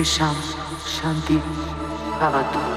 Visham Shanti Bhavatu.